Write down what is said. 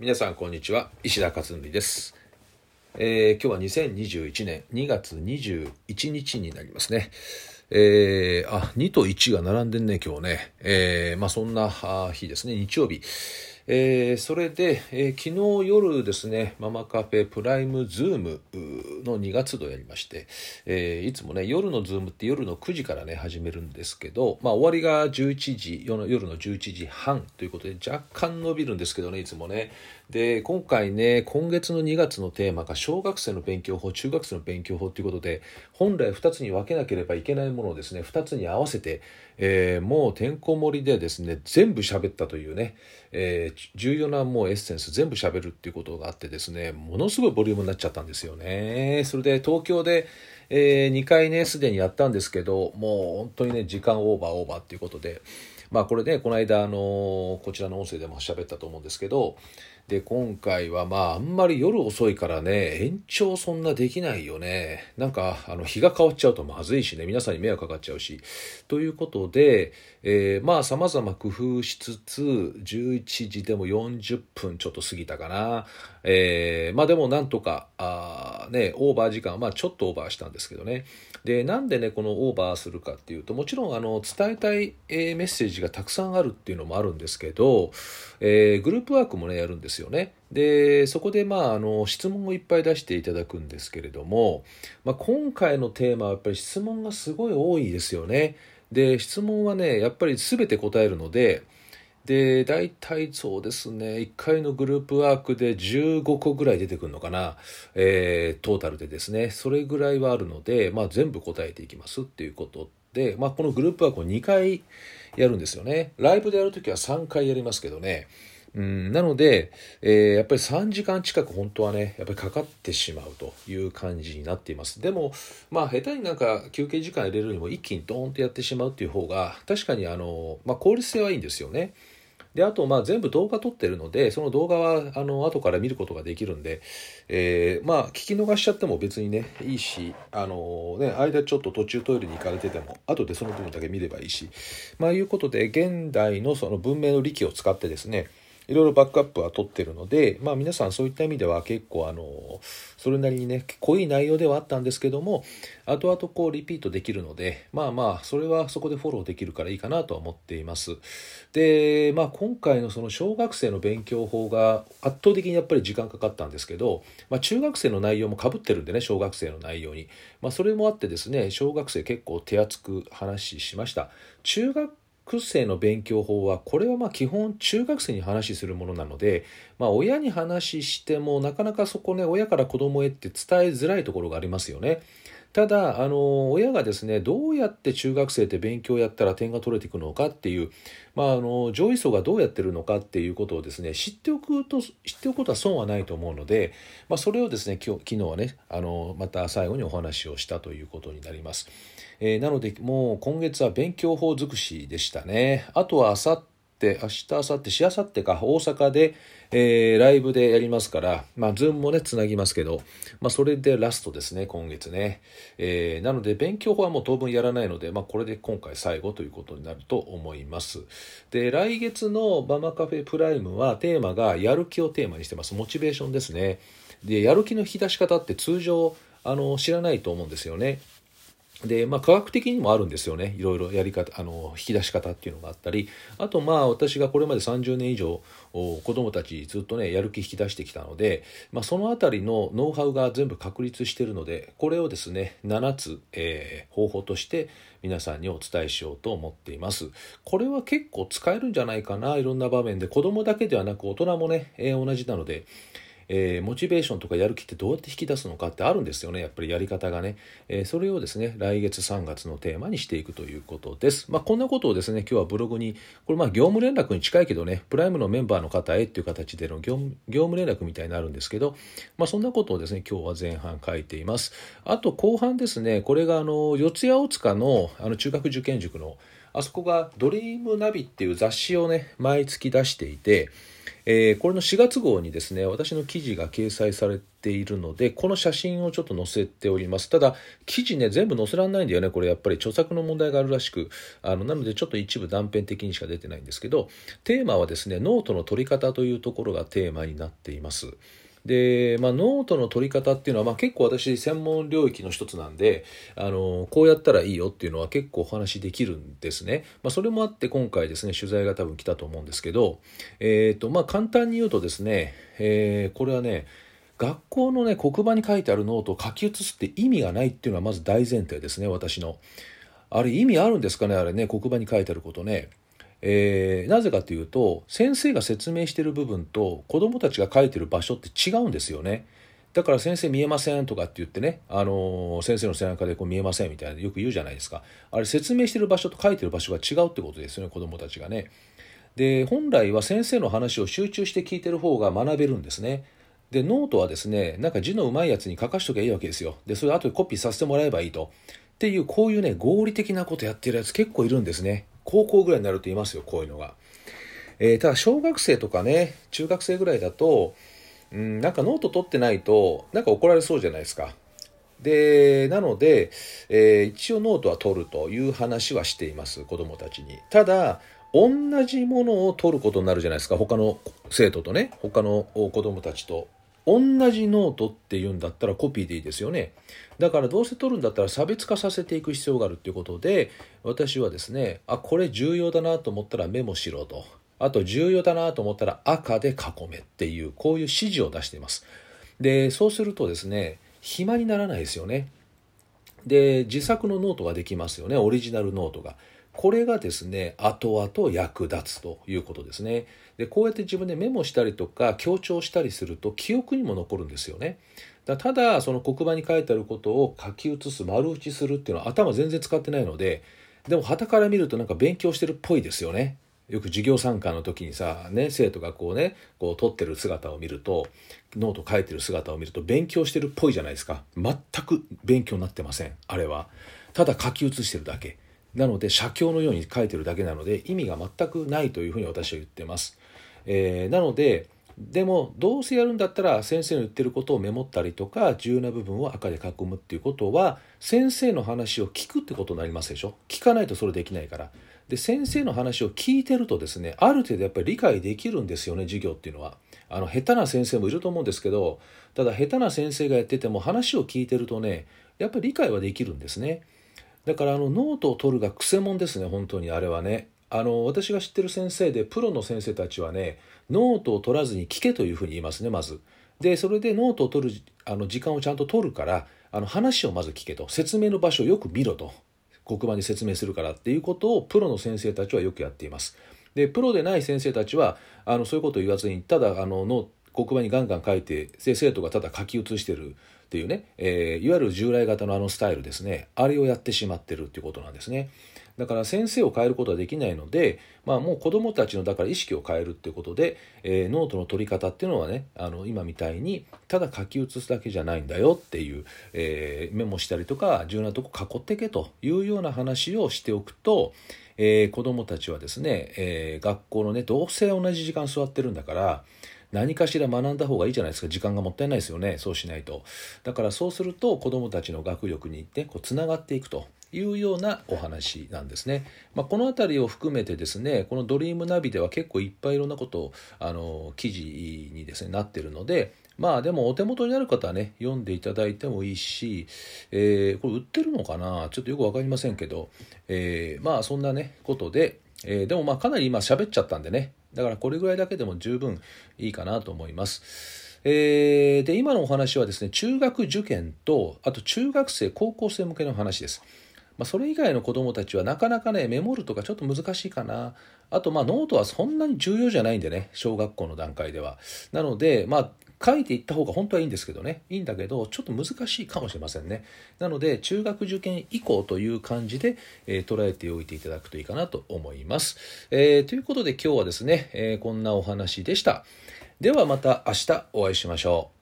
皆さんこんにちは。石田勝則です、えー今日は2021年2月21日になりますね。えーあ2と1が並んでんね今日ね、えーまあそんな日ですね。日曜日。えーそれで、えー昨日夜ですね、ママカフェプライムズームの2月度やりまして、えいつもね、夜のズームって夜の9時からね、始めるんですけど、まあ終わりが11時、夜の11時半ということで、若干伸びるんですけどね、いつもね。で、今回ね、今月の2月のテーマが小学生の勉強法、中学生の勉強法ということで、本来2つに分けなければいけないものをですね、2つに合わせて、えーもうてんこ盛りでですね、全部喋ったというね、えー重要なもうエッセンス全部喋るっていうことがあってですね、ものすごいボリュームになっちゃったんですよね。それで東京で、え2回ね、すでにやったんですけど、もう本当にね、時間オーバーオーバーっていうことで、まあこれね、この間、あのこちらの音声でも喋ったと思うんですけど、で、今回はまあ、あんまり夜遅いからね、延長そんなできないよね。なんか、あの、日が変わっちゃうとまずいしね、皆さんに迷惑かかっちゃうし。ということで、えーまあ、様々工夫しつつ、11時でも40分ちょっと過ぎたかな。えーまあでもなんとか、あーね、オーバー時間、まあちょっとオーバーしたんですけどね。で、なんでね、このオーバーするかっていうと、もちろん、あの、伝えたい、えメッセージがたくさんあるっていうのもあるんですけど、えーグループワークもね、やるんですよね。で、そこで、まあ、あの、質問をいっぱい出していただくんですけれども、まあ、今回のテーマはやっぱり質問がすごい多いですよね。で、質問はね、やっぱり全て答えるので、で、大体そうですね、1回のグループワークで15個ぐらい出てくるのかな、えートータルでですね、それぐらいはあるので、まあ、全部答えていきますっていうことで、まあ、このグループワークを2回やるんですよね。ライブでやるときは3回やりますけどね、うん、なので、えーやっぱり3時間近く本当はね、やっぱりかかってしまうという感じになっています。でも、まあ、下手になんか休憩時間入れるよりも一気にドーンとやってしまうっていう方が、確かにあの、まあ、効率性はいいんですよね。で、あと、まあ、全部動画撮ってるので、その動画は、あの、後から見ることができるんで、えーまあ、聞き逃しちゃっても別にね、いいし、あのね、間ちょっと途中トイレに行かれてても、後でその部分だけ見ればいいし、まあ、いうことで、現代のその文明の利器を使ってですね、いろいろバックアップは取ってるので、まあ皆さんそういった意味では結構あの、それなりにね、濃い内容ではあったんですけども、後々こうリピートできるので、まあまあ、それはそこでフォローできるからいいかなとは思っています。で、まあ今回のその小学生の勉強法が圧倒的にやっぱり時間かかったんですけど、まあ中学生の内容も被ってるんでね、小学生の内容に。まあそれもあってですね、小学生結構手厚く話しました。中学学生の勉強法はこれはまあ基本中学生に話するものなので、まあ、親に話してもなかなかそこね親から子供へって伝えづらいところがありますよね。ただあの親がですねどうやって中学生って勉強やったら点が取れていくのかっていう、まあ、あの上位層がどうやってるのかっていうことをですね知っておくと知っておくことは損はないと思うので、まあ、それをですね今日昨日はねあのまた最後にお話をしたということになります。えーなのでもう今月は勉強法尽くしでしたね。あとはあさって、明日、明後日、しあさってか、大阪で、えーライブでやりますから、まあ、ズームもね、つなぎますけど、まあ、それでラストですね、今月ね。えーなので、勉強法はもう当分やらないので、まあ、これで今回最後ということになると思います。で、来月のママカフェプライムは、テーマが、やる気をテーマにしてます。モチベーションですね。で、やる気の引き出し方って通常、あの、知らないと思うんですよね。で、まあ、科学的にもあるんですよね。いろいろやり方、あの、引き出し方っていうのがあったり、あと、まあ、私がこれまで30年以上、お子供たちずっとね、やる気引き出してきたので、まあ、そのあたりのノウハウが全部確立しているので、これをですね、7つ、えー方法として皆さんにお伝えしようと思っています。これは結構使えるんじゃないかな、いろんな場面で。子供だけではなく大人もね、えー同じなので、えーモチベーションとかやる気ってどうやって引き出すのかってあるんですよね。やっぱりやり方がね、えーそれをですね来月3月のテーマにしていくということです。まあこんなことをですね今日はブログにこれまあ業務連絡に近いけどねプライムのメンバーの方へっていう形での業務連絡みたいになるんですけどまあそんなことをですね今日は前半書いています。あと後半ですねこれがあの四谷大塚のあの中学受験塾のあそこがドリームナビっていう雑誌をね毎月出していてえー、これの4月号にですね私の記事が掲載されているのでこの写真をちょっと載せております。ただ記事ね全部載せられないんだよねこれやっぱり著作の問題があるらしく。あのなのでちょっと一部断片的にしか出てないんですけどテーマはですねノートの取り方というところがテーマになっています。で、まあ、ノートの取り方っていうのは、まあ、結構私専門領域の一つなんであのこうやったらいいよっていうのは結構お話できるんですね、まあ、それもあって今回ですね取材が多分来たと思うんですけど、えーとまあ、簡単に言うとですね、えー、これはね学校のね黒板に書いてあるノートを書き写すって意味がないっていうのはまず大前提ですね私の。あれ意味あるんですかねあれね黒板に書いてあることね。えー、なぜかというと先生が説明している部分と子どもたちが書いてる場所って違うんですよね。だから先生見えませんとかって言ってね、あのー、先生の背中でこう見えませんみたいなよく言うじゃないですか。あれ説明してる場所と書いてる場所が違うってことですよね、子どもたちがね。で、本来は先生の話を集中して聞いてる方が学べるんですね。で、ノートはですね、なんか字のうまいやつに書かしときゃいいわけですよ。で、それ後でコピーさせてもらえばいいと。っていう、こういうね、合理的なことやってるやつ結構いるんですね。高校ぐらいになるといますよ、こういうのが。えー、ただ、小学生とかね、中学生ぐらいだと、うん、なんかノート取ってないと、なんか怒られそうじゃないですか。で、なので、えー、一応ノートは取るという話はしています、子供たちに。ただ、同じものを取ることになるじゃないですか、他の生徒とね、他の子供たちと。同じノートっていうんだったらコピーでいいですよね。だからどうせ取るんだったら差別化させていく必要があるっていうことで私はですねあこれ重要だなと思ったらメモしろと。あと重要だなと思ったら赤で囲めっていうこういう指示を出しています。でそうするとですね暇にならないですよね。で自作のノートができますよね。オリジナルノートが。これがですね後々役立つということですね。でこうやって自分でメモしたりとか強調したりすると記憶にも残るんですよね。だただその黒板に書いてあることを書き写す丸打ちするっていうのは頭全然使ってないのででも旗から見るとなんか勉強してるっぽいですよね。よく授業参観の時にさ、ね、生徒がこうねこう撮ってる姿を見るとノート書いてる姿を見ると勉強してるっぽいじゃないですか。全く勉強になってませんあれは。ただ書き写してるだけ。なので写経のように書いてるだけなので意味が全くないというふうに私は言ってます、えー、なのででもどうせやるんだったら先生の言ってることをメモったりとか重要な部分を赤で囲むっていうことは先生の話を聞くってことになりますでしょ。聞かないとそれできないから。で先生の話を聞いてるとですねある程度やっぱり理解できるんですよね授業っていうのは。あの下手な先生もいると思うんですけどただ下手な先生がやってても話を聞いてるとねやっぱり理解はできるんですね。だからあのノートを取るがくせ者ですね本当にあれはねあの私が知ってる先生でプロの先生たちはねノートを取らずに聞けというふうに言いますねまず。でそれでノートを取るあの時間をちゃんと取るからあの話をまず聞けと説明の場所をよく見ろと黒板に説明するからっていうことをプロの先生たちはよくやっています。でプロでない先生たちはあのそういうことを言わずにただあのノ黒板にガンガン書いて生徒がただ書き写してるっていうね、えー、いわゆる従来型のあのスタイルですねあれをやってしまってるっていうことなんですね。だから先生を変えることはできないので、まあ、もう子どもたちのだから意識を変えるっていうことで、えー、ノートの取り方っていうのはねあの今みたいにただ書き写すだけじゃないんだよっていう、えー、メモしたりとか重要なとこ囲ってけというような話をしておくと、えー、子どもたちはですね、えー、学校のねどうせ同じ時間座ってるんだから何かしら学んだ方がいいじゃないですか。時間がもったいないですよね。そうしないと。だからそうすると子どもたちの学力にねこうつながっていくというようなお話なんですね。まあ、この辺りを含めてですねこのドリームナビでは結構いっぱいいろんなことをあの記事にですねなってるのでまあでもお手元にある方はね読んでいただいてもいいし、えー、これ売ってるのかな？ちょっとよく分かりませんけど、えー、まあそんなねことで、えー、でもまあかなり今喋っちゃったんでねだからこれぐらいだけでも十分いいかなと思います。えー、で今のお話はですね中学受験とあと中学生高校生向けの話です。まあ、それ以外の子どもたちはなかなかねメモるとかちょっと難しいかなあとまあノートはそんなに重要じゃないんでね小学校の段階ではなのでまあ書いていった方が本当はいいんですけどね。いいんだけどちょっと難しいかもしれませんね。なので中学受験以降という感じで、えー、捉えておいていただくといいかなと思います、えー、ということで今日はですね、えー、こんなお話でした。ではまた明日お会いしましょう。